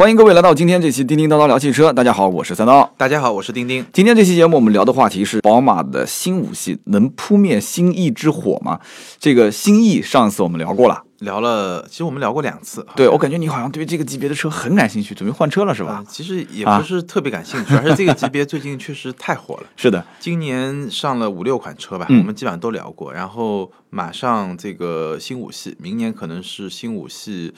欢迎各位来到今天这期叮叮叨叨聊汽车。大家好，我是三刀。大家好，我是丁丁。今天这期节目我们聊的话题是宝马的新五系能扑灭新 E 之火吗？这个新 E 上次我们聊过了，聊了，其实我们聊过两次。对我感觉你好像对这个级别的车很感兴趣，准备换车了是吧？啊，其实也不是特别感兴趣，而是这个级别最近确实太火了。是的，今年上了五六款车吧，嗯我们基本上都聊过。然后马上这个新五系，明年可能是新五系。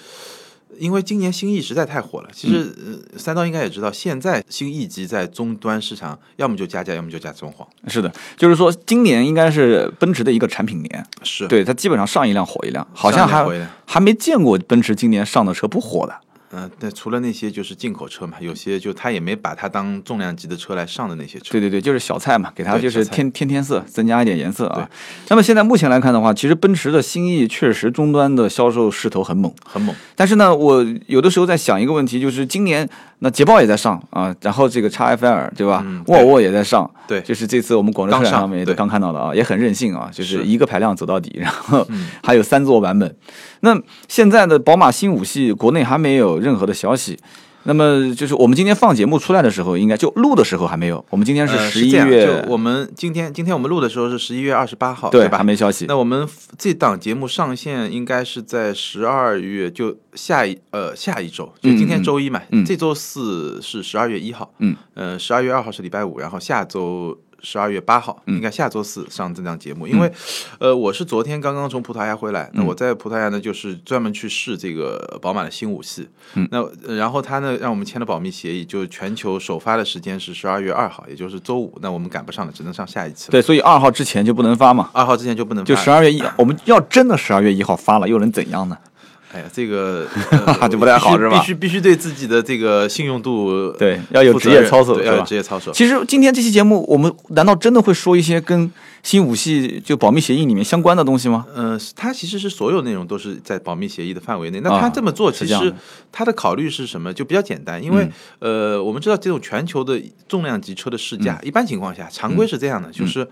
因为今年新 E 实在太火了，其实、呃三刀应该也知道，现在新 E 级在终端市场，要么就加价，要么就加装潢。是的，就是说今年应该是奔驰的一个产品年，是，对它基本上上一辆火一辆，好像还还没见过奔驰今年上的车不火的。嗯、对，除了那些就是进口车嘛，有些就他也没把它当重量级的车来上的那些车。对对对，就是小菜嘛，给它就是添添添色，增加一点颜色啊。那么现在目前来看的话，其实奔驰的新 E 确实终端的销售势头很猛。很猛，但是呢，我有的时候在想一个问题，就是今年那捷豹也在上啊，然后这个叉 F L 对吧？嗯沃尔沃也在上，对就是这次我们广州车展上上面也刚看到的啊，也很任性啊，就是是一个排量走到底，然后嗯 还有三座版本。那现在的宝马新五系国内还没有任何的消息。那么就是我们今天放节目出来的时候，应该就录的时候还没有。我们今天是呃十一月，就我们今天今天我们录的时候是十一月二十八号，对吧？还没消息。那我们这档节目上线应该是在十二月，就下一呃下一周，就今天周一嘛，这周四是十二月一号，嗯，呃，十二月二号是礼拜五，然后下周十二月八号，嗯。应该下周四上这档节目，因为呃我是昨天刚刚从葡萄牙回来，嗯。那我在葡萄牙呢就是专门去试这个宝马的新五系，嗯。那呃然后他呢让我们签了保密协议，就是全球首发的时间是十二月二号，也就是周五，那我们赶不上了，只能上下一次。对，所以二号之前就不能发嘛，二号之前就不能就十二月一，我们要真的十二月一号发了，又能怎样呢？哎呀，这个、呃就不太好是吧必须必须对自己的这个信用度对要有职业操守要有职业操守。其实今天这期节目，我们难道真的会说一些跟新五系就保密协议里面相关的东西吗？呃，它其实是所有内容都是在保密协议的范围内。那啊他这么做，其实他的考虑是什么？就比较简单，因为、呃，我们知道这种全球的重量级车的试驾，一般情况下常规是这样的，就是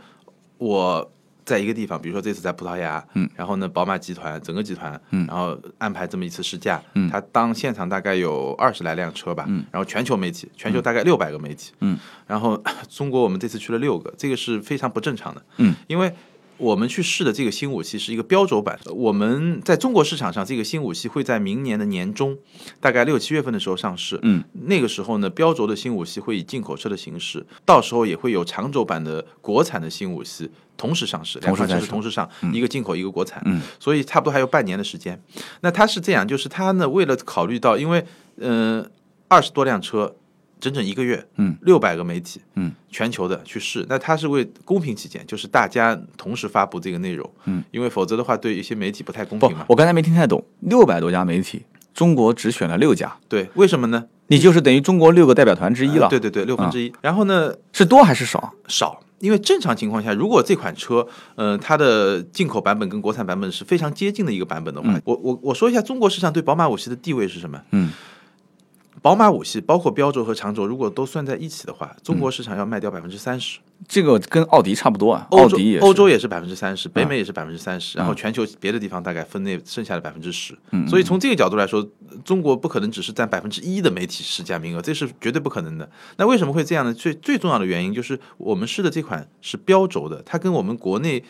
我。在一个地方，比如说这次在葡萄牙，嗯，然后呢，宝马集团整个集团，嗯。然后安排这么一次试驾，嗯。他当现场大概有二十来辆车吧，嗯，然后全球媒体，全球大概六百个媒体，嗯，然后 中国我们这次去了六个，这个是非常不正常的，嗯，因为我们去试的这个新武器是一个标轴版，我们在中国市场上，这个新武器会在明年的年中，大概六七月份的时候上市。嗯，那个时候呢，标轴的新武器会以进口车的形式，到时候也会有长轴版的国产的新武器同时上市，两款车是同时上，一个进口一个国产。嗯，所以差不多还有半年的时间。那它是这样，就是它呢为了考虑到，因为嗯二十多辆车。整整一个月，嗯，六百个媒体，嗯，全球的去试，那它是为公平起见，就是大家同时发布这个内容，嗯，因为否则的话对一些媒体不太公平嘛，。我刚才没听太懂，六百多家媒体，中国只选了六家，对，为什么呢？你就是等于中国六个代表团之一了。对对对，六分之一。然后呢，是多还是少？少，因为正常情况下，如果这款车，呃，它的进口版本跟国产版本是非常接近的一个版本的话，我我我说一下中国市场对宝马五系的地位是什么？嗯，宝马五系包括标轴和长轴，如果都算在一起的话，中国市场要卖掉百分之三十。这个跟奥迪差不多啊，欧洲奥迪也是欧洲也是百分之三十，北美也是百分之三十，然后全球别的地方大概分内剩下的百分之十。所以从这个角度来说，中国不可能只是占百分之一的媒体试驾名额，这是绝对不可能的。那为什么会这样呢？最最重要的原因就是我们试的这款是标轴的，它跟我们国内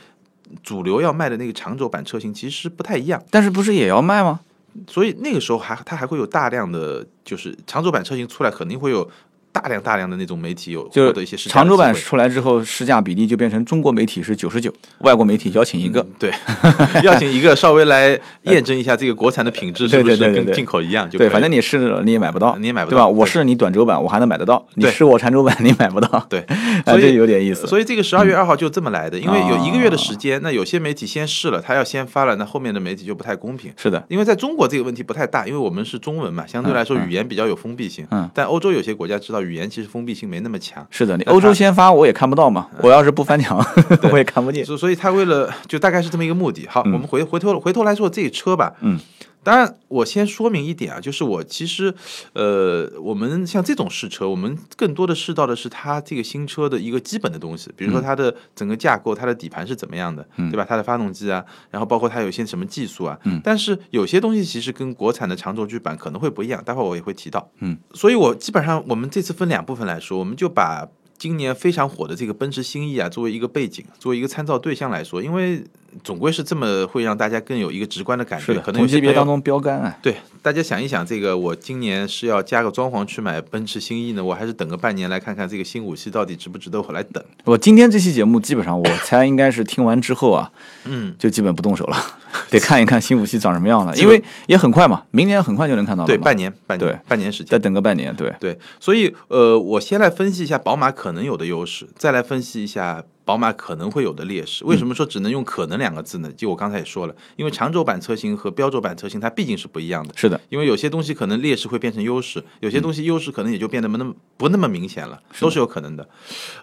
主流要卖的那个长轴版车型其实不太一样，但是不是也要卖吗？所以那个时候还它还会有大量的就是长轴版车型出来，肯定会有。大量大量的那种媒体有就获得一些长轴版出来之后，市价比例就变成中国媒体是九十九，外国媒体邀请一个。对，邀请一个稍微来验证一下这个国产的品质 是不是对对对对对跟进口一样就对，了。反正你试了你也买不到，你也买不到对吧？我试你短轴版，我还能买得到；你试我长轴版，你买不到。对，啊，所以这有点意思。所以这个十二月二号就这么来的，因为有一个月的时哦间，那有些媒体先试了，他要先发了，那后面的媒体就不太公平。是的，因为在中国这个问题不太大，因为我们是中文嘛，相对来说语言比较有封闭性。嗯但欧洲有些国家知道语言其实封闭性没那么强，是的，你欧洲先发我也看不到嘛，我要是不翻墙，我也看不见。所所以他为了就大概是这么一个目的。好，我们回回头回头来说这个车吧，嗯，当然，我先说明一点啊，就是我其实，呃，我们像这种试车，我们更多的试到的是它这个新车的一个基本的东西，比如说它的整个架构、它的底盘是怎么样的，对吧？它的发动机啊，然后包括它有一些什么技术啊。嗯。但是有些东西其实跟国产的长轴距版可能会不一样，待会儿我也会提到。嗯。所以我基本上我们这次分两部分来说，我们就把今年非常火的这个奔驰新 E 啊作为一个背景，作为一个参照对象来说，因为。总归是这么会让大家更有一个直观的感觉，可能级别当中标杆啊。对，大家想一想，这个我今年是要加个装潢去买奔驰新 E 呢，我还是等个半年来看看这个新五系到底值不值得我来等。我今天这期节目基本上我猜应该是听完之后啊，嗯，就基本不动手了，得看一看新五系长什么样了，因为也很快嘛，明年很快就能看到了。对，半年，半对半年时间，再等个半年，对对。所以呃，我先来分析一下宝马可能有的优势，再来分析一下。宝马可能会有的劣势，为什么说只能用“可能”两个字呢？就我刚才也说了，因为长轴版车型和标轴版车型它毕竟是不一样的。是的，因为有些东西可能劣势会变成优势，有些东西优势可能也就变得不那么不那么明显了，都是有可能的。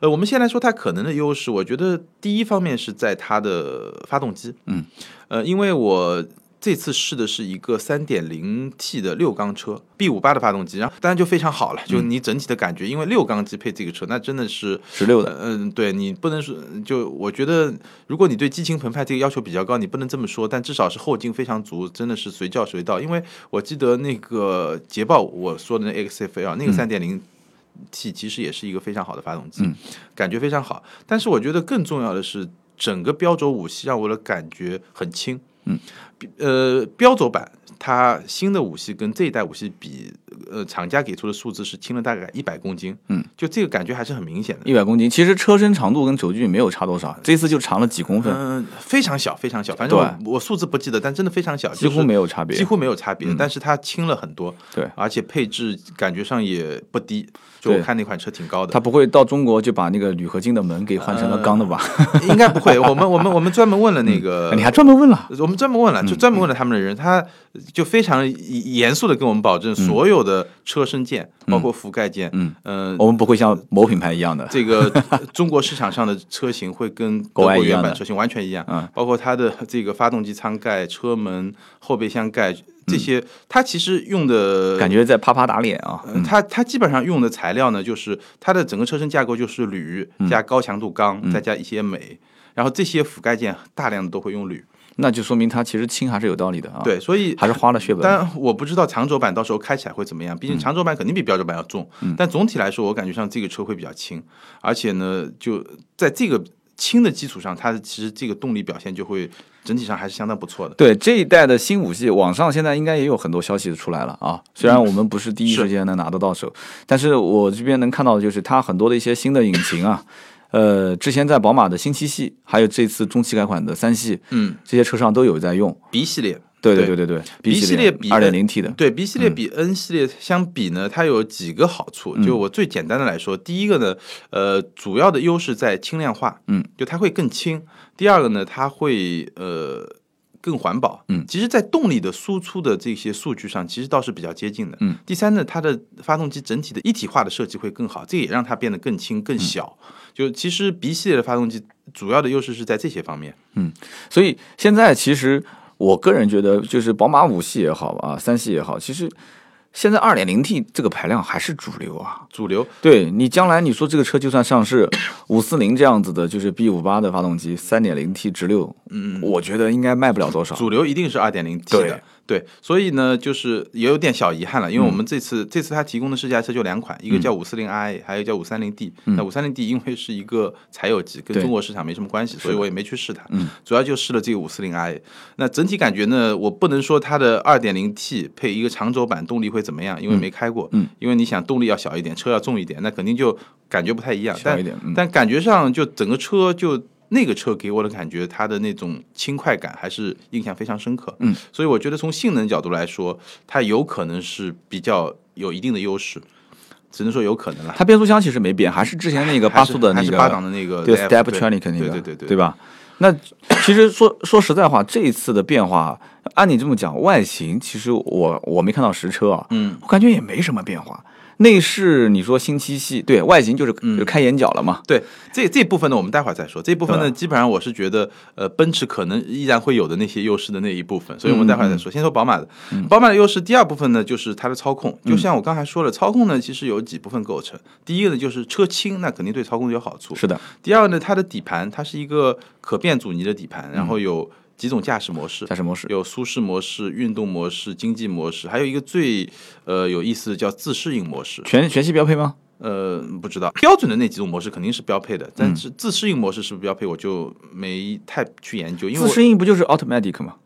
呃，我们先来说它可能的优势，我觉得第一方面是在它的发动机。嗯，呃，因为我。这次试的是一个三点零 T 的六缸车，B 五八的发动机，然后当然就非常好了，就你整体的感觉，因为六缸机配这个车，那真的是十六的，嗯，对你不能说，就我觉得，如果你对激情澎湃这个要求比较高，你不能这么说，但至少是后劲非常足，真的是随叫随到。因为我记得那个捷豹我说的那 XFL 那个三点零 T 其实也是一个非常好的发动机，感觉非常好。但是我觉得更重要的是，整个标轴五系让我的感觉很轻。嗯，呃，标轴版它新的五系跟这一代五系比，呃，厂家给出的数字是轻了大概一百公斤。嗯，就这个感觉还是很明显的。一百公斤，其实车身长度跟轴距没有差多少，这次就长了几公分。嗯，非常小，非常小。反正我我数字不记得，但真的非常小，几乎没有差别，几乎没有差别。但是它轻了很多。对，而且配置感觉上也不低。就我看那款车挺高的，它不会到中国就把那个铝合金的门给换成了钢的吧？应该不会。我们我们我们专门问了那个，你还专门问了？我们专门问了，就专门问了他们的人，他就非常严肃的跟我们保证，所有的车身件，包括覆盖件，嗯。呃，我们不会像某品牌一样的，这个中国市场上的车型会跟国外原版车型完全一样，嗯，包括它的这个发动机舱盖、车门、后备箱盖。这些，它其实用的感觉在啪啪打脸啊！它它基本上用的材料呢，就是它的整个车身架构就是铝加高强度钢，再加一些镁，然后这些覆盖件大量的都会用铝，那就说明它其实轻还是有道理的啊。对，所以还是花了血本。但我不知道长轴版到时候开起来会怎么样，毕竟长轴版肯定比标准版要重。但总体来说，我感觉上这个车会比较轻，而且呢，就在这个。轻的基础上，它其实这个动力表现就会整体上还是相当不错的。对这一代的新五系，网上现在应该也有很多消息出来了啊。虽然我们不是第一时间能拿得到手，但是我这边能看到的就是它很多的一些新的引擎啊，呃，之前在宝马的新七系，还有这次中期改款的三系，嗯，这些车上都有在用 B 系列。对对对对对，B 系列比二点零 T 的，对 B 系列比 N 系列相比呢，它有几个好处。就我最简单的来说，第一个呢，呃，主要的优势在轻量化，嗯，就它会更轻。第二个呢，它会呃更环保，嗯，其实，在动力的输出的这些数据上，其实倒是比较接近的，嗯。第三呢，它的发动机整体的一体化的设计会更好，这也让它变得更轻更小。就其实 B 系列的发动机主要的优势是在这些方面，嗯。所以现在其实。我个人觉得，就是宝马五系也好啊，三系也好，其实现在二点零 T 这个排量还是主流啊，主流。对你将来你说这个车就算上市，五四零这样子的，就是 B 五八的发动机，三点零 T 直六，嗯，我觉得应该卖不了多少。主流一定是二点零 T 的。对，所以呢，就是也有点小遗憾了，因为我们这次这次他提供的试驾车就两款，一个叫五四零 i，还有叫五三零 d。那五三零 d 因为是一个柴油机，跟中国市场没什么关系，所以我也没去试它。嗯，主要就试了这个五四零 i。那整体感觉呢，我不能说它的二点零 t 配一个长轴版动力会怎么样，因为没开过。嗯，因为你想动力要小一点，车要重一点，那肯定就感觉不太一样。小一点，但感觉上就整个车就。那个车给我的感觉，它的那种轻快感还是印象非常深刻。嗯，所以我觉得从性能角度来说，它有可能是比较有一定的优势，只能说有可能了。它变速箱其实没变，还是之前那个八速的那个八档的那个对 Steptronic 那个，对对对对，对吧？那其实说说实在话，这一次的变化，按你这么讲，外形其实我我没看到实车啊，嗯，我感觉也没什么变化。内饰你说新七系，对外形就是就是开眼角了嘛。对，这这部分呢，我们待会儿再说。这部分呢，基本上我是觉得，呃，奔驰可能依然会有的那些优势的那一部分，所以我们待会儿再说。先说宝马的，宝马的优势，第二部分呢，就是它的操控。就像我刚才说了，操控呢，其实有几部分构成。第一个呢，就是车轻，那肯定对操控有好处。是的，第二呢，它的底盘，它是一个可变阻尼的底盘，然后有几种驾驶模式，驾驶模式有舒适模式、运动模式、经济模式，还有一个最呃有意思的叫自适应模式。全全系标配吗？呃，不知道标准的那几种模式肯定是标配的，但是自适应模式是不是标配，我就没太去研究，因为自适应不就是 automatic 吗？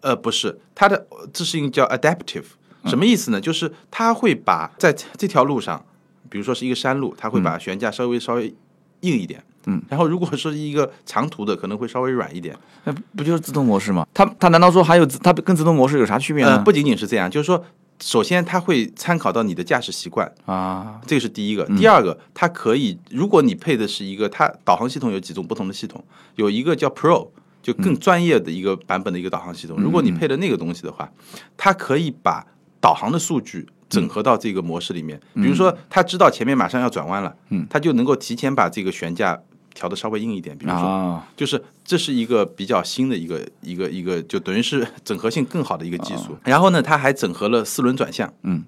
呃不是它的自适应叫 adaptive，什么意思呢？就是它会把在这条路上，比如说是一个山路，它会把悬架稍微稍微硬一点，嗯，然后如果是一个长途的，可能会稍微软一点，那不就是自动模式吗？它它难道说还有它跟自动模式有啥区别呢？呃，不仅仅是这样，就是说。首先，它会参考到你的驾驶习惯，啊，这个是第一个。第二个，它可以，如果你配的是一个，它导航系统有几种不同的系统，有一个叫 Pro，就更专业的一个版本的一个导航系统。如果你配的那个东西的话，它可以把导航的数据整合到这个模式里面。比如说，它知道前面马上要转弯了，嗯，它就能够提前把这个悬架调的稍微硬一点。比如说，啊，就是这是一个比较新的一个一个一个，就等于是 整合性更好的一个技术。然后呢，它还整合了四轮转向，嗯，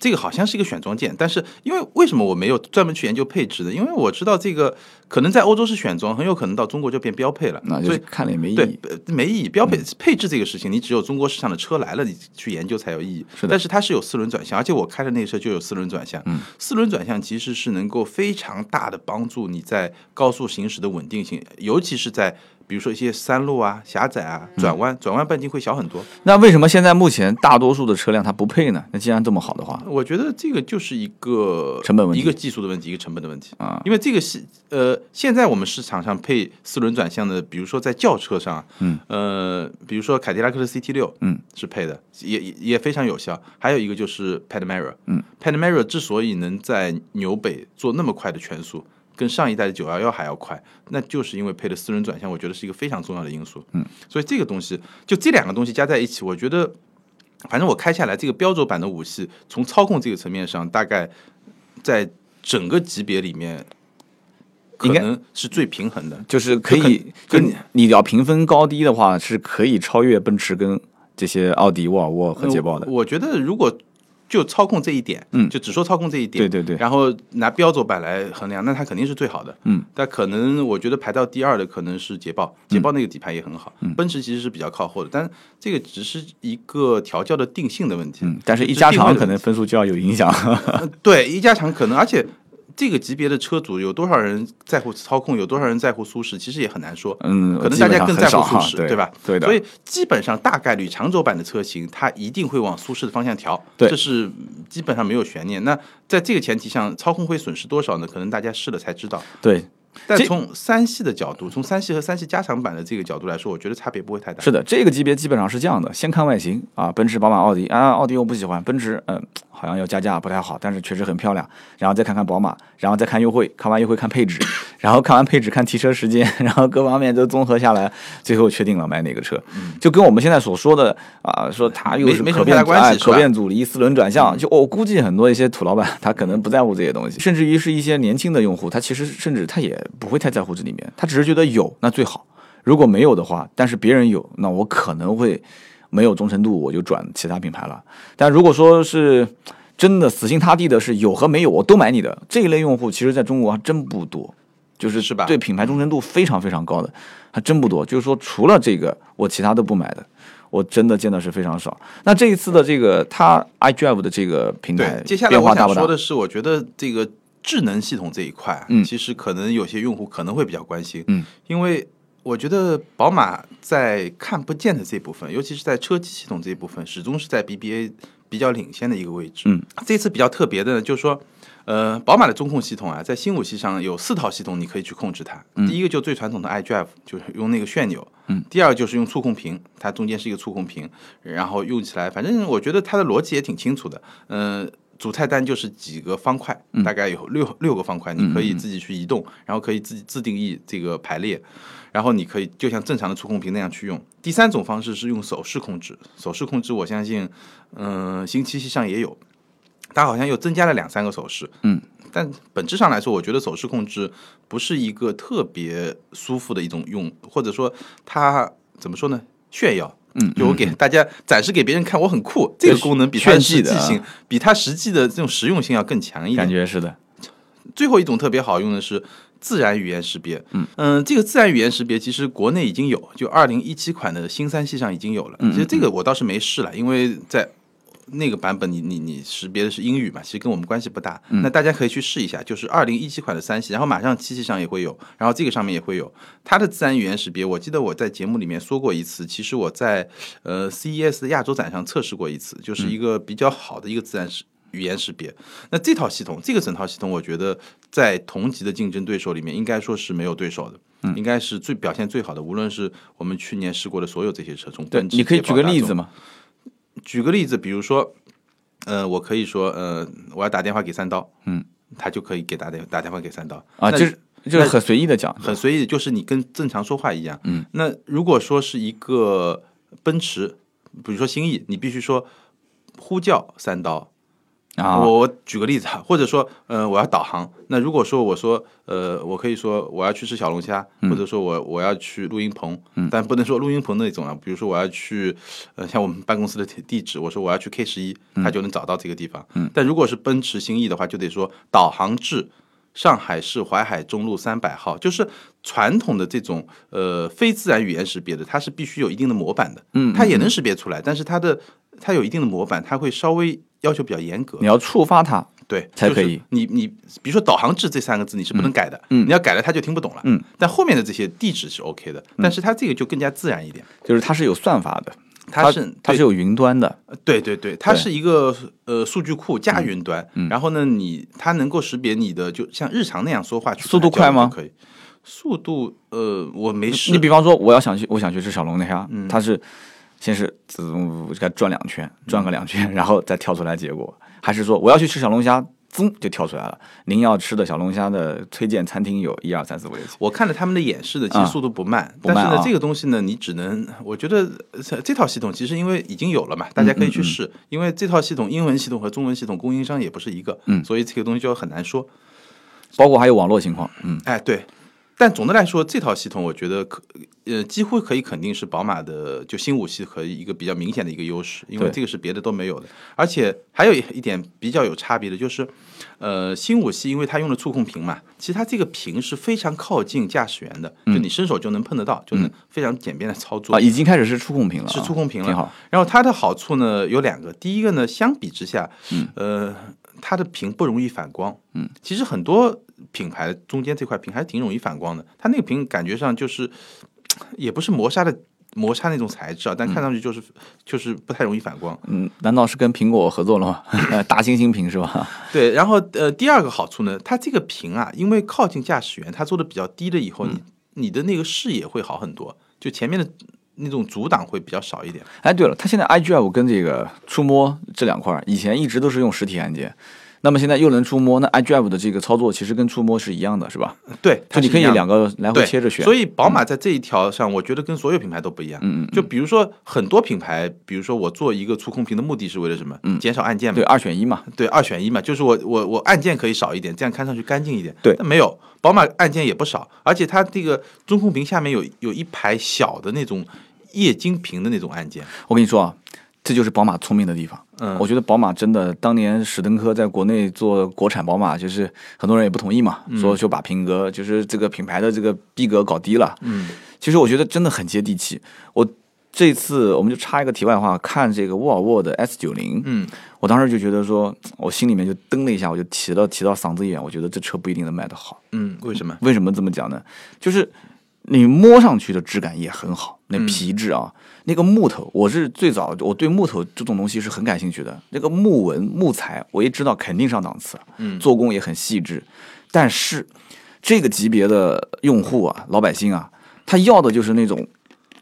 这个好像是一个选装件，但是因为为什么我没有专门去研究配置呢？因为我知道这个可能在欧洲是选装，很有可能到中国就变标配了，那就是所以。看了也没意义。，呃没意义。标配配置这个事情，你只有中国市场的车来了，你去研究才有意义。是的但是它是有四轮转向，而且我开的那个车就有四轮转向。嗯，四轮转向其实是能够非常大的帮助你在高速行驶的稳定性，尤其是在比如说一些山路啊、狭窄啊、嗯转弯，转弯半径会小很多。那为什么现在目前大多数的车辆它不配呢？那既然这么好的话，我觉得这个就是一个成本问题一个技术的问题，一个成本的问题啊。因为这个是呃，现在我们市场上配四轮转向的，比如说在轿车上，嗯，呃，比如说凯迪拉克的 CT 六，嗯，是配的，也也也非常有效。还有一个就是 Panamera，嗯，Panamera 之所以能在纽北做那么快的圈速，跟上一代的九幺幺还要快，那就是因为配的四轮转向，我觉得是一个非常重要的因素。嗯，所以这个东西就这两个东西加在一起，我觉得。反正我开下来，这个标轴版的五系，从操控这个层面上，大概在整个级别里面，可应该能是最平衡的。就是可以跟你要评分高低的话，是可以超越奔驰跟这些奥迪、沃尔沃和捷豹的呃。我觉得如果就操控这一点，嗯就只说操控这一点，对对对然后拿标轴版来衡量，那它肯定是最好的。嗯，但可能我觉得排到第二的可能是捷豹，捷豹那个底盘也很好。奔驰其实是比较靠后的，但这个只是一个调教的定性的问题。嗯，但是一加长可能分数就要有影响。呃对，一加长可能，而且这个级别的车主有多少人在乎操控，有多少人在乎舒适，其实也很难说。嗯，可能大家更在乎舒适，对吧？对的。所以基本上大概率长轴版的车型，它一定会往舒适的方向调，对这是基本上没有悬念。那在这个前提上，操控会损失多少呢？可能大家试了才知道。对，这但从三系的角度，从三系和三系加长版的这个角度来说，我觉得差别不会太大。是的，这个级别基本上是这样的：先看外形啊，奔驰、宝马、奥迪啊，奥迪我不喜欢，奔驰嗯、好像要加价不太好，但是确实很漂亮。然后再看看宝马，然后再看优惠，看完优惠看配置，然后看完配置看提车时间，然后各方面都综合下来，最后确定了买哪个车。就跟我们现在所说的啊，说它又没没什么是可变关系可变阻尼、四轮转向，就我估计很多一些土老板他可能不在乎这些东西，甚至于是一些年轻的用户，他其实甚至他也不会太在乎这里面，他只是觉得有那最好。如果没有的话，但是别人有，那我可能会没有忠诚度，我就转其他品牌了。但如果说是真的死心塌地的是有和没有我都买你的这一类用户，其实在中国还真不多，就是是吧对品牌忠诚度非常非常高的还真不多。就是说，除了这个，我其他都不买的。我真的见的是非常少。那这一次的这个它 iDrive 的这个平台，接下来变化大不大我想说？的是，我觉得这个智能系统这一块啊，嗯其实可能有些用户可能会比较关心，嗯，因为我觉得宝马在看不见的这部分，尤其是在车机系统这一部分，始终是在 BBA 比较领先的一个位置。嗯，这次比较特别的呢，就是说。呃，宝马的中控系统啊，在新五系上有四套系统，你可以去控制它。第一个就最传统的 iDrive，就是用那个旋钮。嗯。第二就是用触控屏，它中间是一个触控屏，然后用起来，反正我觉得它的逻辑也挺清楚的。嗯、主菜单就是几个方块，大概有六六个方块，你可以自己去移动，然后可以自己自定义这个排列，然后你可以就像正常的触控屏那样去用。第三种方式是用手势控制，手势控制我相信，嗯、新七系上也有。它好像又增加了两三个手势，嗯，但本质上来说，我觉得手势控制不是一个特别舒服的一种用，或者说它怎么说呢？炫耀，嗯，就我给大家展示给别人看，我很酷，这个功能比它的实际性，比它实际的这种实用性要更强一点，感觉是的。最后一种特别好用的是自然语言识别，嗯。嗯，这个自然语言识别其实国内已经有，就二零一七款的新三系上已经有了。其实这个我倒是没试了，因为在那个版本你你你识别的是英语嘛，其实跟我们关系不大。那大家可以去试一下，就是二零一七款的三系，然后马上七系上也会有，然后这个上面也会有它的自然语言识别。我记得我在节目里面说过一次，其实我在呃 CES 的亚洲展上测试过一次，就是一个比较好的一个自然识语言识别。那这套系统，这个整套系统，我觉得在同级的竞争对手里面，应该说是没有对手的，应该是最表现最好的。无论是我们去年试过的所有这些车，中对，你可以举个例子吗？举个例子，比如说，呃，我可以说，呃，我要打电话给三刀，嗯，他就可以给打电打电话给三刀啊，就是就是很随意的讲，很随意，就是你跟正常说话一样，嗯。那如果说是一个奔驰，比如说新意，你必须说呼叫三刀。啊，我我举个例子啊，或者说，呃，我要导航。那如果说我说，呃，我可以说我要去吃小龙虾，或者说我我要去录音棚，但不能说录音棚那种啊。比如说我要去，呃，像我们办公室的地址，我说我要去 K 十一，他就能找到这个地方。但如果是奔驰新意的话，就得说导航至上海市淮海中路三百号。就是传统的这种呃非自然语言识别的，它是必须有一定的模板的，嗯，它也能识别出来，但是它的它有一定的模板，它会稍微。要求比较严格，你要触发它，对，才可以。你你比如说导航制这三个字你是不能改的，嗯，你要改了它就听不懂了，嗯。但后面的这些地址是 OK 的，但是它这个就更加自然一点，就是它是有算法的，它是它是有云端的，对对对，它是一个呃数据库加云端，然后呢你它能够识别你的就像日常那样说话，速度快吗？可以，速度呃我没试。你比方说我要想去我想去吃小龙虾，嗯。它是先是自动给它转两圈，转个两圈，然后再跳出来结果。还是说我要去吃小龙虾，噌就跳出来了。您要吃的小龙虾的推荐餐厅有一二三四五六七。我看了他们的演示的，其实速度不慢。不慢但是呢，这个东西呢，你只能，我觉得这套系统其实因为已经有了嘛，大家可以去试。因为这套系统英文系统和中文系统供应商也不是一个，嗯，所以这个东西就很难说。包括还有网络情况，嗯，哎，对。但总的来说，这套系统我觉得可呃几乎可以肯定是宝马的就新五系和一个比较明显的一个优势，因为这个是别的都没有的。而且还有一点比较有差别的就是，呃，新五系因为它用了触控屏嘛，其实它这个屏是非常靠近驾驶员的，就你伸手就能碰得到，就能非常简便的操作啊。已经开始是触控屏了，是触控屏了，挺好。然后它的好处呢有两个，第一个呢，相比之下，呃，它的屏不容易反光。嗯，其实很多。品牌中间这块屏还是挺容易反光的，它那个屏感觉上就是，也不是磨砂的磨砂那种材质啊，但看上去就是就是不太容易反光。嗯，难道是跟苹果合作了吗？大猩猩屏是吧？对，然后呃，第二个好处呢，它这个屏啊，因为靠近驾驶员，它做的比较低了以后，你你的那个视野会好很多，就前面的那种阻挡会比较少一点。哎，对了，它现在 iDrive 跟这个触摸这两块，以前一直都是用实体按键。那么现在又能触摸，那 iDrive 的这个操作其实跟触摸是一样的，是吧？对，就你可以两个来回切着选。所以宝马在这一条上，我觉得跟所有品牌都不一样。嗯嗯。就比如说很多品牌，比如说我做一个触控屏的目的是为了什么？嗯，减少按键嘛。对，二选一嘛。对，二选一嘛，就是我我我按键可以少一点，这样看上去干净一点。对，没有，宝马按键也不少，而且它这个中控屏下面有有一排小的那种液晶屏的那种按键。我跟你说啊。这就是宝马聪明的地方。嗯，我觉得宝马真的当年史登科在国内做国产宝马，就是很多人也不同意嘛，说就把品格就是这个品牌的这个逼格搞低了。嗯，其实我觉得真的很接地气。我这次我们就插一个题外话，看这个沃尔沃的 S 九零，嗯，我当时就觉得说，我心里面就噔了一下，我就提了提到嗓子眼，我觉得这车不一定能卖得好。嗯，为什么？为什么这么讲呢？就是你摸上去的质感也很好，那皮质啊。那个木头，我是最早，我对木头这种东西是很感兴趣的。那个木纹木材，我一知道肯定上档次，嗯，做工也很细致。但是这个级别的用户啊，老百姓啊，他要的就是那种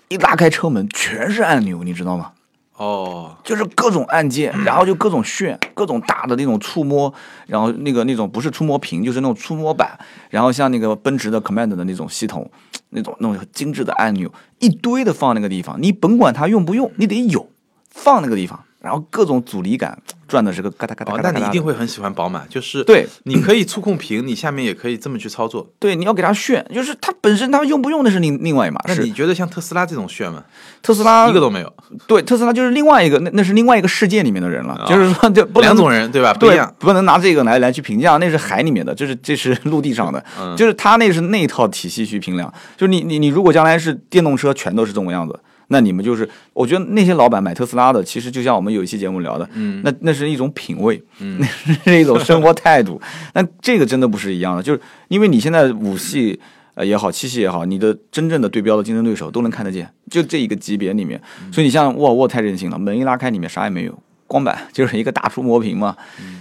一拉开车门全是按钮，你知道吗？哦，就是各种按键，然后就各种炫，各种大的那种触摸，然后那个那种不是触摸屏，就是那种触摸板，然后像那个奔驰的 Command 的那种系统，那种那种精致的按钮，一堆的放那个地方，你甭管它用不用，你得有，放那个地方然后各种阻力感转的是个嘎哒嘎哒哦嘎，哒。那你一定会会很喜欢宝马，就是对，你可以触控屏，你下面也可以这么去操作。对，你要给它炫，就是它本身它用不用那是另另外一码事。那你觉得像特斯拉这种炫吗？特斯拉一个都没有，对特斯拉就是另外一个，那那是另外一个世界里面的人了，啊就是说就不能两种人对吧？不一对样。，不能拿这个来来去评价，那是海里面的，就是这是 陆地上的，嗯就是他那是那一套体系去评量。就是你你你如果将来是电动车全都是这种样子，那你们就是，我觉得那些老板买特斯拉的，其实就像我们有一期节目聊的，嗯那那是一种品味，那是一种生活态度。那这个真的不是一样的，就是因为你现在五系。呃也好，七系也好，你的真正的对标的竞争对手都能看得见，就这一个级别里面，所以你像沃尔沃太任性了，门一拉开，里面啥也没有，光板 就是一个大触摸屏嘛。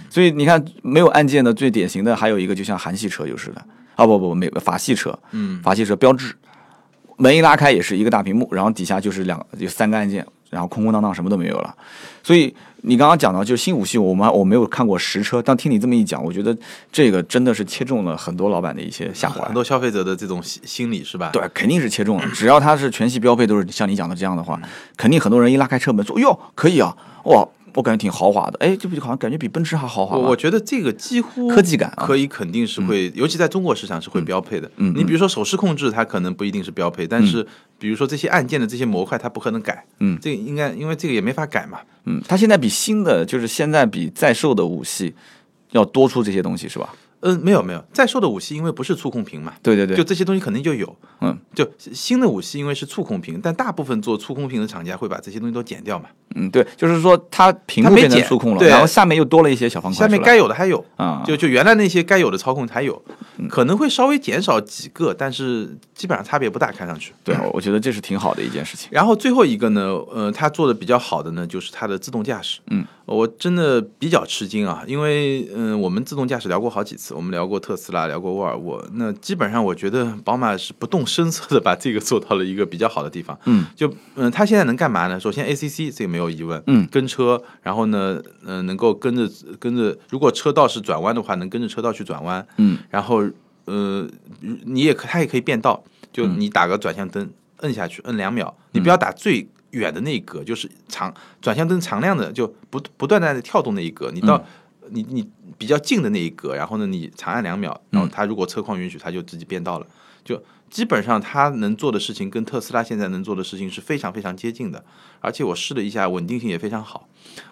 所以你看，没有按键的最典型的还有一个，就像韩系车就是的啊，不不，美法系车，嗯，法系车标志，门一拉开也是一个大屏幕，然后底下就是两个有三个按键，然后空空荡荡什么都没有了。所以你刚刚讲到就是新五系，我们我没有看过实车，但听你这么一讲，我觉得这个真的是切中了很多老板的一些下怀很。多消费者的这种心心理是吧？对，肯定是切中了。只要它是全系标配，都是像你讲的这样的话，肯定很多人一拉开车门说：“哟，可以啊，哇，我感觉挺豪华的。”哎，这不就好像感觉比奔驰还豪华？我我觉得这个几乎科技感啊可以肯定是会，尤其在中国市场是会标配的。嗯嗯你比如说手势控制，它可能不一定是标配，但是比如说这些按键的这些模块，它不可能改。嗯这个应该因为这个也没法改嘛。嗯，它现在比新的，就是现在比在售的五系要多出这些东西，是吧？嗯，没有没有，在售的五系因为不是触控屏嘛，对对对，就这些东西肯定就有。嗯，就新的五系因为是触控屏，但大部分做触控屏的厂家会把这些东西都剪掉嘛，嗯对，就是说它屏幕变成触控了，对然后下面又多了一些小方块，下面该有的还有。啊，就就原来那些该有的操控还有，可能会稍微减少几个，但是基本上差别不大，看上去。对，我觉得这是挺好的一件事情。然后最后一个呢，呃，它做的比较好的呢，就是它的自动驾驶。嗯，我真的比较吃惊啊，因为嗯、我们自动驾驶聊过好几次，我们聊过特斯拉，聊过沃尔沃，那基本上我觉得宝马是不动声色的把这个做到了一个比较好的地方。嗯，就嗯、它现在能干嘛呢？首先 ACC 这个没有疑问，嗯，跟车，然后呢，嗯、能够跟着跟着，如果车道是转弯的话，能跟着车道去转弯。嗯，然后呃，你也可它也可以变道，就嗯。你打个转向灯，摁下去，摁两秒，你不要打最远的那一格，就是长转向灯常亮的，就不不断的在跳动那一格，你到、你你比较近的那一格，然后呢，你长按两秒，然后它如果车况允许，它就自己变道了，就。基本上它能做的事情跟特斯拉现在能做的事情是非常非常接近的，而且我试了一下，稳定性也非常好。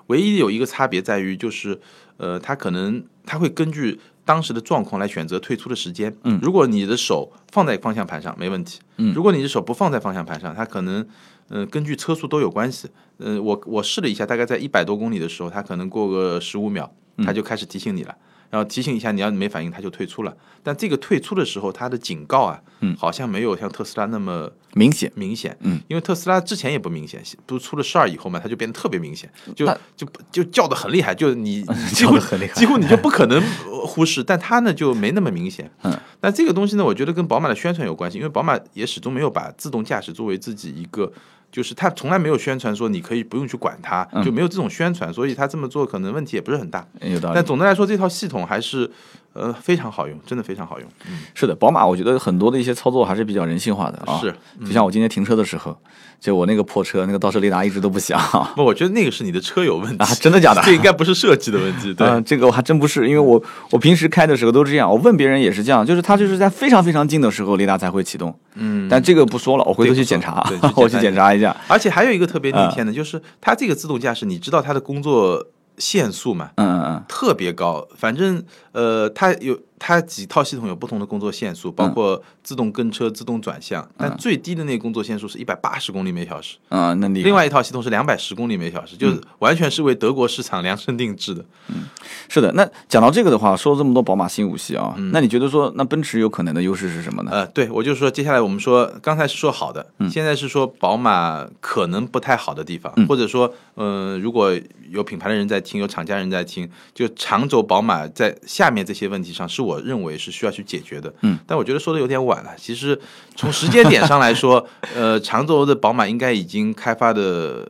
唯一有一个差别在于，就是呃，它可能它会根据当时的状况来选择退出的时间。嗯如果你的手放在方向盘上没问题，嗯如果你的手不放在方向盘上，它可能呃根据车速都有关系。呃，我我试了一下，大概在一百多公里的时候，它可能过个十五秒，嗯它就开始提醒你了。然后提醒一下，你要没反应，它就退出了。但这个退出的时候，它的警告啊，嗯。好像没有像特斯拉那么明显，明显，嗯，因为特斯拉之前也不明显，不是出了事儿以后嘛，它就变得特别明显，就就就叫的很厉害，就你你 几乎叫很厉害。几乎你就不可能呃忽视，但它呢就没那么明显。嗯，那这个东西呢，我觉得跟宝马的宣传有关系，因为宝马也始终没有把自动驾驶作为自己一个。就是它从来没有宣传说你可以不用去管它，嗯就没有这种宣传，所以它这么做可能问题也不是很大。有道理但。总的来说，这套系统还是呃非常好用，真的非常好用。嗯是的，宝马我觉得很多的一些操作还是比较人性化的啊。是，就像我今天停车的时候，就我那个破车，那个倒车雷达一直都不响啊，不，我觉得那个是你的车有问题，真的假的？这应该不是设计的问题。对，嗯，这个我还真不是，因为我我平时开的时候都是这样，我问别人也是这样，就是他就是在非常非常近的时候雷达才会启动，嗯，但这个不说了，我回头 去检查我去检查一下。而且还有一个特别逆天嗯的，就是它这个自动驾驶，你知道它的工作限速嘛？嗯嗯嗯，特别高，反正呃，它有它几套系统有不同的工作限速，包括自动跟车、自动转向，但最低的那个工作限速是一百八十公里每小时。啊，那厉害另外一套系统是两百十公里每小时，就是完全是为德国市场量身定制的。嗯是的。那讲到这个的话，说了这么多宝马新五系啊，那你觉得说那奔驰有可能的优势是什么呢？呃，对，我就是说接下来我们说，刚才是说好的，现在是说宝马可能不太好的地方，或者说，呃，如果有品牌的人在听，有厂家人在听，就长轴宝马在下面这些问题上，是我认为是需要去解决的。嗯，但我觉得说的有点晚了。其实从时间点上来说，呃，长轴的宝马应该已经开发的，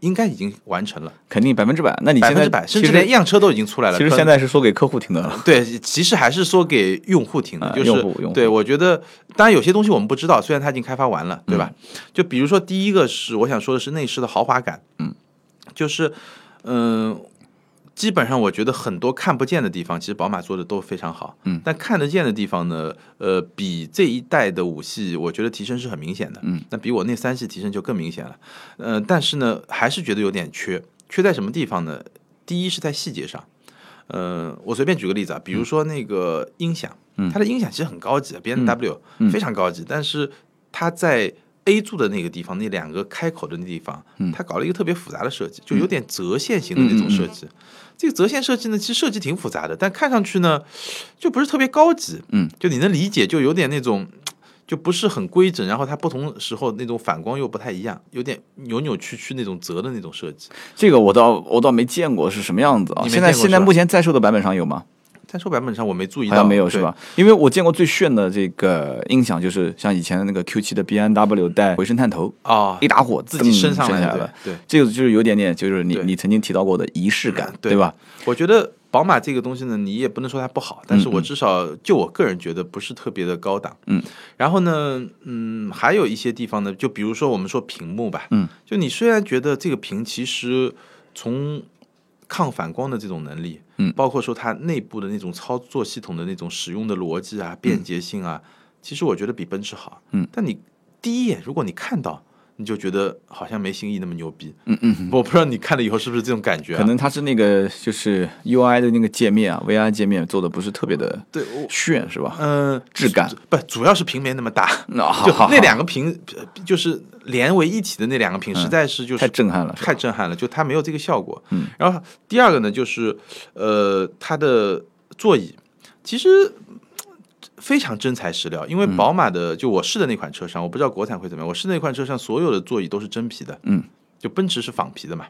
应该已经完成了，肯定百分之百。那你现在百分之百，甚至连样车都已经出来了。其实现在是说给客户听的了。对，其实还是说给用户听的，啊就是对我觉得，当然有些东西我们不知道，虽然它已经开发完了，对吧？嗯就比如说第一个是我想说的是内饰的豪华感，嗯，就是嗯。基本上，我觉得很多看不见的地方，其实宝马做的都非常好。嗯，但看得见的地方呢，呃，比这一代的五系，我觉得提升是很明显的。嗯，那比我那三系提升就更明显了。呃，但是呢，还是觉得有点缺。缺在什么地方呢？第一是在细节上。呃，我随便举个例子啊，比如说那个音响，它的音响其实很高级，B N W 非常高级，但是它在 A 柱的那个地方，那两个开口的那地方，它搞了一个特别复杂的设计，就有点折线型的那种设计。这个折线设计呢，其实设计挺复杂的，但看上去呢，就不是特别高级。嗯，就你能理解，就有点那种，就不是很规整，然后它不同时候那种反光又不太一样，有点扭扭曲曲那种折的那种设计。这个我倒我倒没见过是什么样子啊？现在现在目前在售的版本上有吗？在说版本上我没注意到，没有是吧？因为我见过最炫的这个音响，就是像以前的那个 Q 七的 B N W 带回声探头啊，一打火自己升上来了。对，这个就是有点点，就是你你曾经提到过的仪式感，对吧？我觉得宝马这个东西呢，你也不能说它不好，但是我至少就我个人觉得不是特别的高档。嗯，然后呢，嗯，还有一些地方呢，就比如说我们说屏幕吧，嗯，就你虽然觉得这个屏其实从抗反光的这种能力，嗯，包括说它内部的那种操作系统的那种使用的逻辑啊、便捷性啊，其实我觉得比奔驰好，嗯，但你第一眼如果你看到。你就觉得好像没新意那么牛逼，嗯嗯，我不知道你看了以后是不是这种感觉？可能它是那个就是 U I 的那个界面啊，V I 界面做的不是特别的对炫是吧？嗯，质感不主要是屏没那么大，那就那两个屏就是连为一体的那两个屏，实在是就是太震撼了，太震撼了，就它没有这个效果。嗯，然后第二个呢，就是呃，它的座椅其实。非常真材实料，因为宝马的就我试的那款车上，我不知道国产会怎么样。我试那款车上所有的座椅都是真皮的，嗯，就奔驰是仿皮的嘛，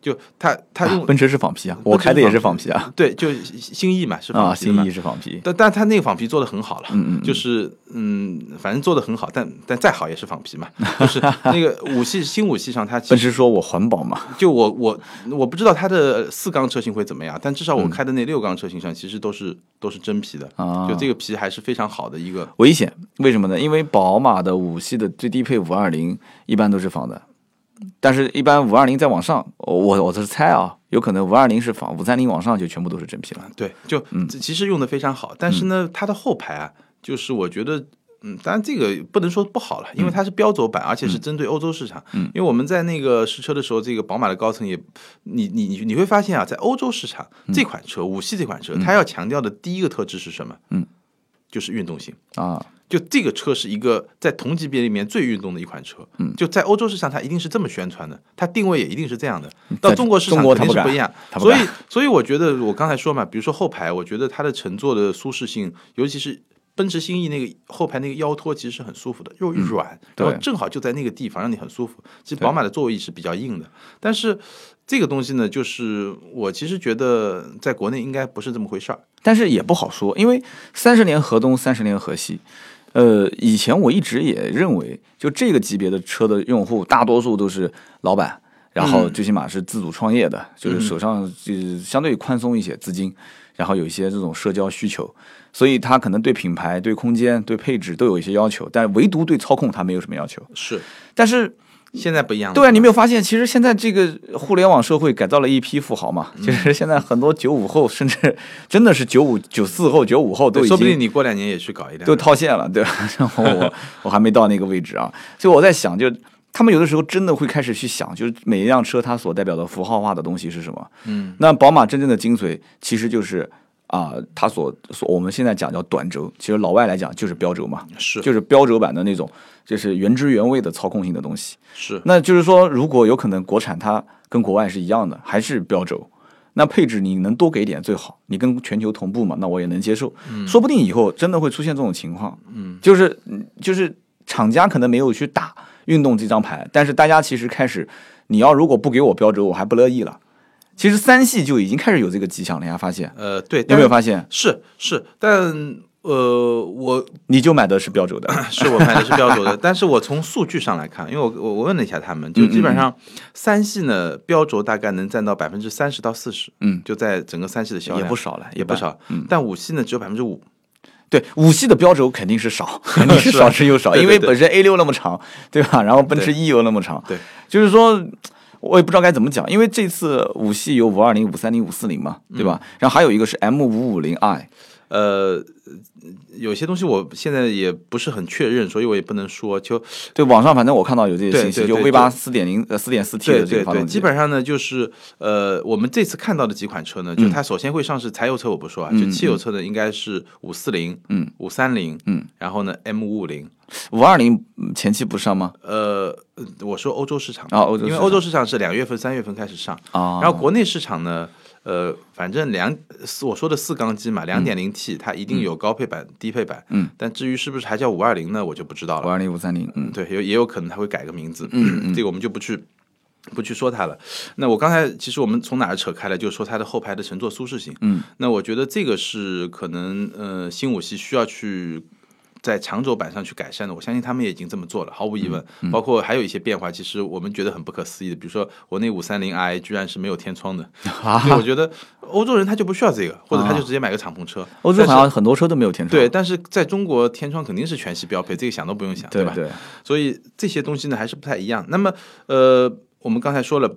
就它它用奔驰是仿皮啊，我开的也是仿皮啊，对，就新意嘛是仿皮新意是仿皮，但但它那个仿皮做的很好了，嗯嗯，就是嗯，反正做的很好，但但再好也是仿皮嘛，就是那个 五系新五系上它奔驰说我环保嘛，就我我我不知道它的四缸车型会怎么样，但至少我开的那六缸车型上其实都是都是真皮的啊，就这个皮还是非常好的一个危险，为什么呢？因为宝马的五系的最低配五二零一般都是仿的。但是，一般五二零再往上，我我这是猜啊，有可能五二零是仿，五三零往上就全部都是真皮了。对，就嗯，其实用的非常好。但是呢，它的后排啊，就是我觉得，嗯，当然这个不能说不好了，因为它是标轴版，而且是针对欧洲市场。嗯，因为我们在那个试车的时候，这个宝马的高层也，你你你你会发现啊，在欧洲市场这款车五系这款车，它要强调的第一个特质是什么？嗯，就是运动性啊。就这个车是一个在同级别里面最运动的一款车，嗯，就在欧洲市场它一定是这么宣传的，它定位也一定是这样的。到中国市场肯定是不一样，所以所以我觉得我刚才说嘛，比如说后排，我觉得它的乘坐的舒适性，尤其是奔驰新 E 那个后排那个腰托，其实是很舒服的，又软，然后正好就在那个地方让你很舒服。其实宝马的座椅是比较硬的，但是这个东西呢，就是我其实觉得在国内应该不是这么回事儿，但是也不好说，因为三十年河东，三十年河西。呃，以前我一直也认为，就这个级别的车的用户，大多数都是老板，然后最起码是自主创业的，就是手上就是相对宽松一些资金，然后有一些这种社交需求，所以他可能对品牌、对空间、对配置都有一些要求，但唯独对操控他没有什么要求。是，但是。现在不一样了，对啊，你没有发现，其实现在这个互联网社会改造了一批富豪嘛？其实现在很多九五后，甚至真的是九五、九四后、九五后都已经，说不定你过两年也去搞一辆，都套现了，对吧？然 后我我还没到那个位置啊，所以我在想，就他们有的时候真的会开始去想，就是每一辆车它所代表的符号化的东西是什么？嗯，那宝马真正的精髓其实就是啊，它所所我们现在讲叫短轴，其实老外来讲就是标轴嘛，是，就是标轴版的那种。就是原汁原味的操控性的东西，是。那就是说，如果有可能国产它跟国外是一样的，还是标轴，那配置你能多给点最好，你跟全球同步嘛，那我也能接受。嗯，说不定以后真的会出现这种情况。嗯，就是就是厂家可能没有去打运动这张牌，但是大家其实开始，你要如果不给我标轴，我还不乐意了。其实三系就已经开始有这个迹象了呀，发现？呃，对，有没有发现？是是，但。呃，我你就买的是标轴的，是我买的是标轴的，但是我从数据上来看，因为我我我问了一下他们，就基本上三系呢标轴大概能占到百分之三十到四十，嗯，就在整个三系的销量也不少了，也不少，嗯，但五系呢只有百分之五，对，五系的标轴肯定是少，肯定是少之又少，因为本身 A 六那么长，对吧？然后奔驰 E 又那么长，对，就是说。我也不知道该怎么讲，因为这次五系有五二零、五三零、五四零嘛，对吧？然后还有一个是 M 五五零 i，呃，有些东西我现在也不是很确认，所以我也不能说。就对网上反正我看到有这些信息，就对对 V 八四点零呃四点四 T 对对对，的这个发动机，基本上呢就是呃，我们这次看到的几款车呢，就它首先会上市柴油车，我不说啊，就汽油车呢应该是五四零、嗯、五三零，嗯，然后呢 M 五五零。五二零前期不上吗？呃，我说欧洲市场啊欧洲因为欧洲市场是两月份、三月份开始上，啊，然后国内市场呢，呃，反正两四我说的四缸机嘛，两点零 T 它一定有高配版、低配版，嗯，但至于是不是还叫五二零呢，我就不知道了。五二零、五三零，嗯，对，有也有可能它会改个名字，嗯，这个我们就不去不去说它了。那我刚才其实我们从哪儿扯开了，就是说它的后排的乘坐舒适性，嗯，那我觉得这个是可能呃新五系需要去。在长轴版上去改善的，我相信他们也已经这么做了，毫无疑问。包括还有一些变化，其实我们觉得很不可思议的，比如说我那五三零 i 居然是没有天窗的，对，我觉得欧洲人他就不需要这个，或者他就直接买个敞篷车。欧洲好像很多车都没有天窗，对，但是在中国天窗肯定是全系标配，这个想都不用想，吧？对对，所以这些东西呢还是不太一样。那么，呃，我们刚才说了，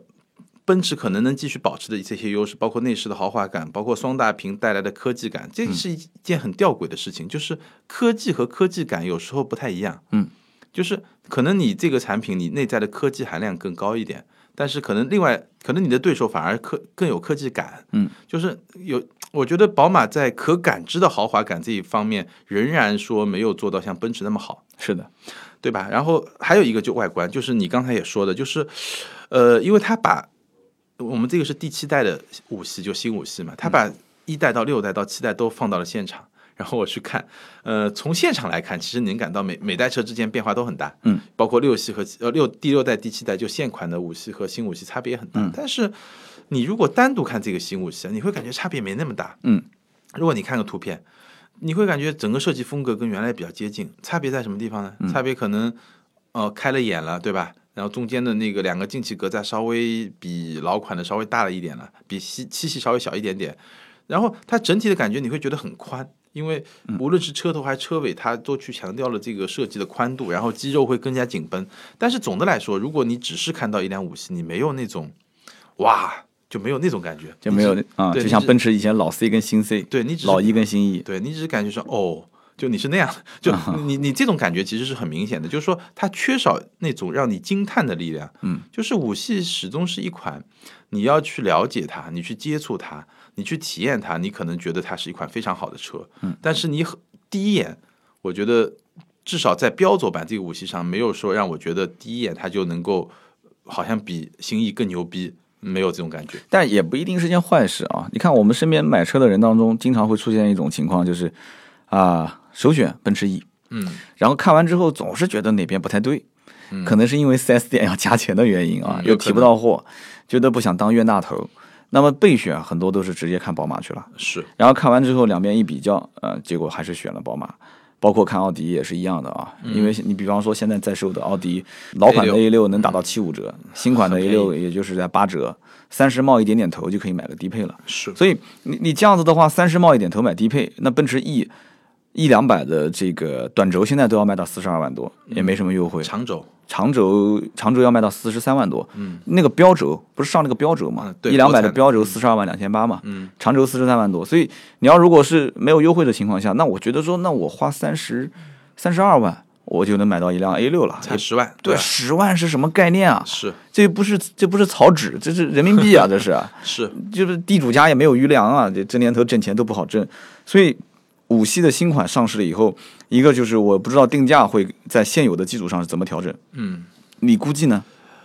奔驰可能能继续保持的这些优势，包括内饰的豪华感，包括双大屏带来的科技感，这是一件很吊诡的事情，就是科技和科技感有时候不太一样。嗯，就是可能你这个产品你内在的科技含量更高一点，但是可能另外可能你的对手反而科更有科技感。嗯，就是有。我觉得宝马在可感知的豪华感这一方面，仍然说没有做到像奔驰那么好。是的，对吧？然后还有一个就外观，就是你刚才也说的，就是，呃，因为它把我们这个是第七代的五系，就新五系嘛，他把一代到六代到七代都放到了现场。然后我去看，呃，从现场来看，其实您感到每每代车之间变化都很大，嗯，包括六系和呃六第六代、第七代就现款的五系和新五系差别也很大。嗯但是你如果单独看这个新五系，你会感觉差别没那么大，嗯。如果你看个图片，你会感觉整个设计风格跟原来比较接近，差别在什么地方呢？嗯差别可能，呃，开了眼了，对吧？然后中间的那个两个进气格栅稍微比老款的稍微大了一点了，比七七系稍微小一点点。然后它整体的感觉你会觉得很宽，因为无论是车头还是车尾，它都去强调了这个设计的宽度，然后肌肉会更加紧绷。但是总的来说，如果你只是看到一辆五系，你没有那种哇，就没有那种感觉，就没有啊，就像奔驰以前老 C 跟新 C，对你只是老一跟新 E，对你只是感觉说哦，就你是那样的，就你你这种感觉其实是很明显的，就是说它缺少那种让你惊叹的力量。嗯，就是五系始终是一款你要去了解它，你去接触它，你去体验它，你可能觉得它是一款非常好的车。嗯，但是你很第一眼，我觉得至少在标轴版这个五系上，没有说让我觉得第一眼它就能够好像比新 E 更牛逼，没有这种感觉。但也不一定是件坏事啊。你看我们身边买车的人当中，经常会出现一种情况，就是啊，首选奔驰 E，嗯。然后看完之后总是觉得哪边不太对，嗯。可能是因为 4S 店要加钱的原因啊，嗯又提不到货，觉得不想当冤大头。那么备选很多都是直接看宝马去了，是，然后看完之后两边一比较，呃，结果还是选了宝马。包括看奥迪也是一样的啊，嗯。因为你比方说现在在售的奥迪老款的 A 六。能打到七五折，新款的 A 六也就是在八折，三十冒一点点头就可以买个低配了。是，所以你你这样子的话，三十冒一点头买低配，那奔驰 E 一两百的这个短轴现在都要卖到四十二万多，也没什么优惠。长轴，长轴长轴要卖到四十三万多，嗯，那个标轴不是上那个标轴嘛一两百的标轴四十二万两千八嘛，嗯，长轴四十三万多，所以你要如果是没有优惠的情况下，那我觉得说，那我花三十三十二万，我就能买到一辆 A 六了，才十万，对，十万是什么概念啊？是这不是这不是草纸，这是人民币啊，这是。是，就是地主家也没有余粮啊，这这年头挣钱都不好挣，所以五系的新款上市了以后，一个就是我不知道定价会在现有的基础上是怎么调整，嗯，你估计呢？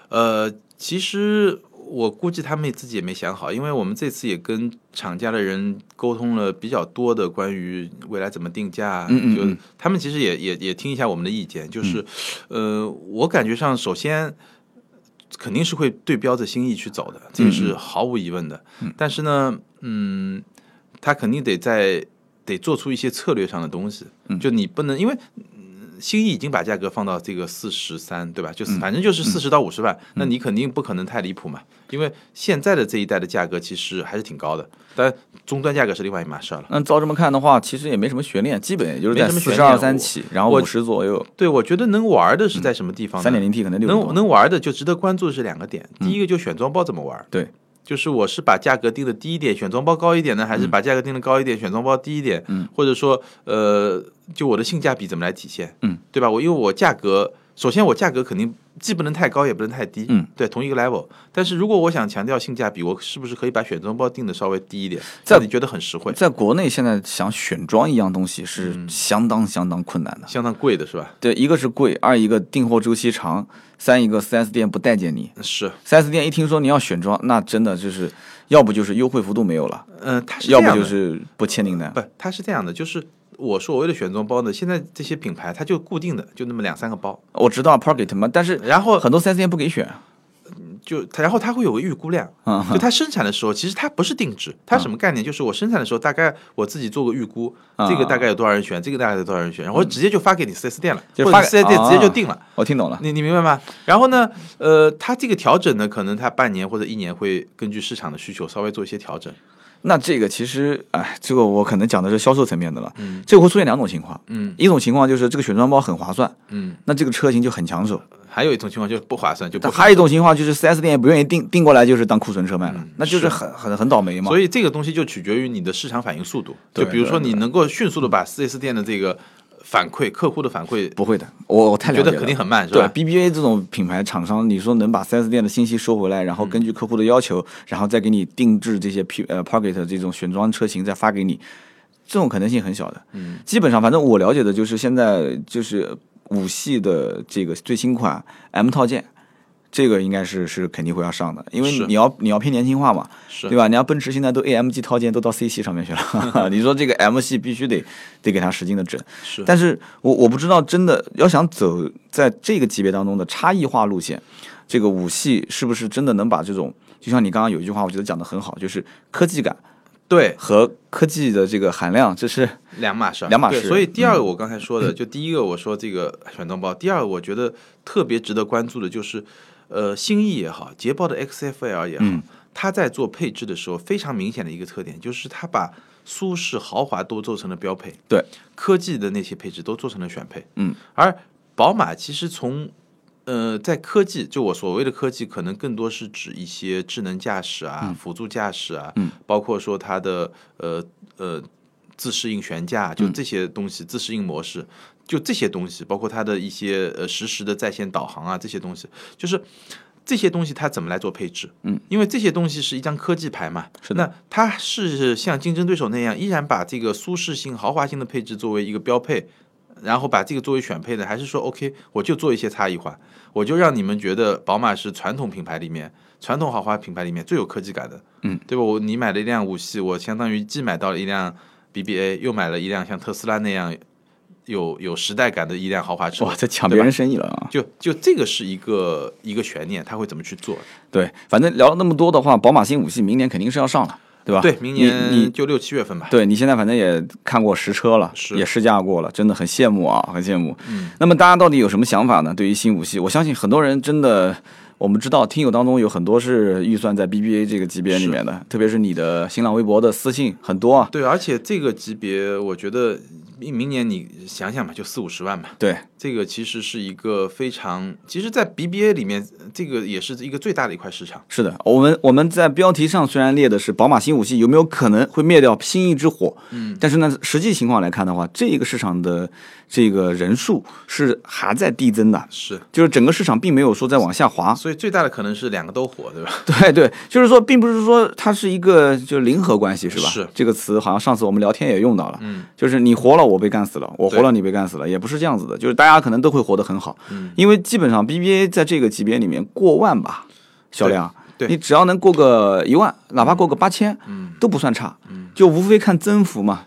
呃，其实我估计他们自己也没想好，因为我们这次也跟厂家的人沟通了比较多的关于未来怎么定价，就嗯嗯就他们其实也也也听一下我们的意见，就是，呃，我感觉上首先。肯定是会对标着心意去走的，这个是毫无疑问的。但是呢，嗯，他肯定得在得做出一些策略上的东西，就你不能因为。嗯新一已经把价格放到这个四十三，对吧？就是嗯反正就是四十到五十万，那你肯定不可能太离谱嘛，因为现在的这一代的价格其实还是挺高的，但终端价格是另外一码事儿了。那照这么看的话，其实也没什么悬念，基本也就是四十二三起，然后五十左右，对，我觉得能玩的是在什么地方呢？三点零 T 可能六能。能玩的就值得关注的是两个点，第一个就选装包怎么玩，对，就是我是把价格定的低一点，选装包高一点呢，还是把价格定的高一点，选装包低一点？嗯，或者说呃，就我的性价比怎么来体现？嗯，对吧？我因为我价格，首先我价格肯定既不能太高，也不能太低，嗯，对，同一个 level。但是如果我想强调性价比，我是不是可以把选装包定的稍微低一点，在让你觉得很实惠？在国内现在想选装一样东西是嗯相当相当困难的。相当贵的是吧？对，一个是贵，二一个订货周期长，三一个四 S 店不待见你。是，四 S 店一听说你要选装，那真的就是要不就是优惠幅度没有了，嗯、它是要不就是不签订单。不，它是这样的，就是我所谓的选装包呢，现在这些品牌它就固定的，就那么两三个包，我知道 Pocket 嘛，但是然后很多四 S 店不给选。就它，然后它会有个预估量，嗯就它生产的时候，其实它不是定制，它什么概念？就是我生产的时候，大概我自己做个预估，嗯这个大概有多少人选，这个大概有多少人选，然后直接就发给你四 S 店了，就发给或者四 S 店直接就定了。我听懂了。你你明白吗？然后呢，呃，它这个调整呢，可能它半年或者一年会根据市场的需求稍微做一些调整。那这个其实，哎，这个我可能讲的是销售层面的了。嗯这个会出现两种情况，嗯一种情况就是这个选装包很划算，嗯，那这个车型就很抢手；还有一种情况就是不划算，就不但还有一种情况就是四 S 店也不愿意订订过来，就是当库存车卖了，那就是是很很很倒霉嘛。所以这个东西就取决于你的市场反应速度。对就比如说你能够迅速的把四 S 店的这个反馈、客户的反馈，不会的，我我太了解了。觉得肯定很慢，是对吧？BBA 这种品牌厂商，你说能把 4S 店的信息收回来，然后根据客户的要求，然后再给你定制这些 P 呃 Pocket 这种选装车型再发给你，这种可能性很小的。嗯，基本上，反正我了解的就是现在就是五系的这个最新款 M 套件，这个应该是是肯定会要上的，因为你要你要偏年轻化嘛，是对吧？你要奔驰现在都 AMG 套件都到 C 系上面去了，你说这个 M 系必须得得给它使劲的整。是，但是我我不知道，真的要想走在这个级别当中的差异化路线，这个五系是不是真的能把这种，就像你刚刚有一句话，我觉得讲的很好，就是科技感对和科技的这个含量，这是两码事儿，两码事所以第嗯二个我刚才说的，就第一个我说这个选装包，第二个我觉得特别值得关注的就是，呃，新意也好，捷豹的 XFL 也好，嗯。它在做配置的时候非常明显的一个特点就是它把舒适豪华都做成了标配，对，科技的那些配置都做成了选配，嗯，而宝马其实从呃，在科技，就我所谓的科技，可能更多是指一些智能驾驶啊、辅助驾驶啊，嗯。包括说它的呃呃自适应悬架，就这些东西，自适应模式，就这些东西，包括它的一些呃实时的在线导航啊，这些东西，就是这些东西它怎么来做配置？嗯，因为这些东西是一张科技牌嘛，是的那它是像竞争对手那样，依然把这个舒适性、豪华性的配置作为一个标配，然后把这个作为选配的，还是说 OK，我就做一些差异化，我就让你们觉得宝马是传统品牌里面、传统豪华品牌里面最有科技感的，嗯，对吧？我你买了一辆五系，我相当于既买到了一辆 BBA，又买了一辆像特斯拉那样有有时代感的一辆豪华车，哇，在抢别人生意了啊！就就这个是一个一个悬念，他会怎么去做？对，反正聊了那么多的话，宝马新五系明年肯定是要上了，对吧？对，明年你就六七月份吧。对你现在反正也看过实车了，是也试驾过了，真的很羡慕啊，很羡慕。嗯，那么大家到底有什么想法呢？对于新五系，我相信很多人真的，我们知道听友当中有很多是预算在 BBA 这个级别里面的，特别是你的新浪微博的私信很多啊。对，而且这个级别，我觉得明明年你想想吧，就四五十万吧。对，这个其实是一个非常，其实，在 BBA 里面，这个也是一个最大的一块市场。是的，我们我们在标题上虽然列的是宝马新五系有没有可能会灭掉新一之火，嗯，但是呢，实际情况来看的话，这个市场的这个人数是还在递增的，是，就是整个市场并没有说在往下滑。所以最大的可能是两个都火，对吧？对对，就是说，并不是说它是一个就零和关系，是吧？是这个词好像上次我们聊天也用到了，嗯，就是你活了，我被干死了；我活了，你被干死了，也不是这样子的，就是大家可能都会活得很好，嗯，因为基本上 BBA 在这个级别里面过万吧销量，你只要能过个一万，哪怕过个八千，嗯，都不算差，就无非看增幅嘛。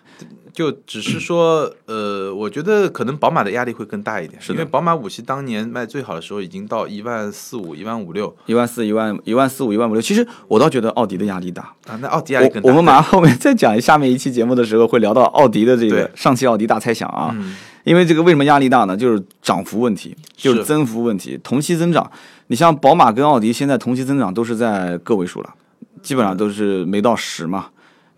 就只是说，呃，我觉得可能宝马的压力会更大一点，是因为宝马五系当年卖最好的时候已经到一万四五、一万五六一万四、一万、一万四五、一万五六，其实我倒觉得奥迪的压力大。啊，那奥迪压力更大。我我们马上后面再讲下面一期节目的时候会聊到奥迪的这个上汽奥迪大猜想啊。嗯因为这个为什么压力大呢？就是涨幅问题，就是是增幅问题，同期增长。你像宝马跟奥迪现在同期增长都是在个位数了，基本上都是没到十嘛。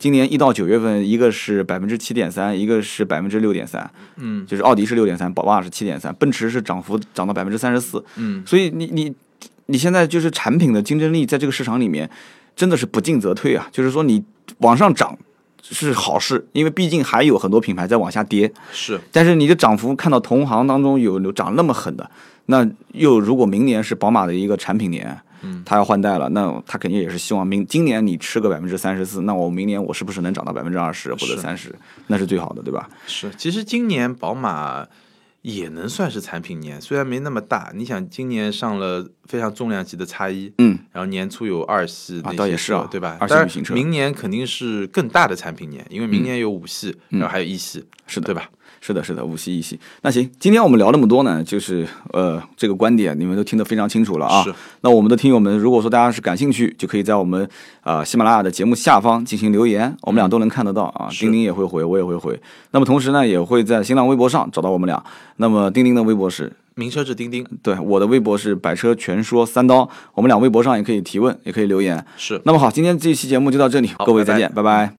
今年一到九月份，一个是百分之七点三，一个是百分之六点三，嗯。就是奥迪是六点三，宝马是七点三，奔驰是涨幅涨到百分之三十四。嗯，所以你你你现在就是产品的竞争力在这个市场里面真的是不进则退啊，就是说你往上涨是好事，因为毕竟还有很多品牌在往下跌，是。但是你的涨幅看到同行当中有有涨那么狠的，那又如果明年是宝马的一个产品年，嗯，它要换代了，那它肯定也是希望明今年你吃个百分之三十四，那我明年我是不是能涨到百分之二十或者是三十，那是最好的，对吧？是，其实今年宝马也能算是产品年，虽然没那么大。你想，今年上了非常重量级的叉一，嗯，然后年初有二系那啊些倒也是啊对吧？二系旅行车明年肯定是更大的产品年，因为明年有五系，嗯然后还有一系，是的对吧？是的，是的，五系一系。那行，今天我们聊那么多呢，就是呃，这个观点你们都听得非常清楚了啊。是那我们的听友们，如果说大家是感兴趣，就可以在我们呃喜马拉雅的节目下方进行留言，我们俩都能看得到啊。是钉钉也会回，我也会回。那么同时呢，也会在新浪微博上找到我们俩。那么钉钉的微博是名车志钉钉对，我的微博是百车全说三刀，我们俩微博上也可以提问，也可以留言。是。那么好，今天这一期节目就到这里，各位再见，拜拜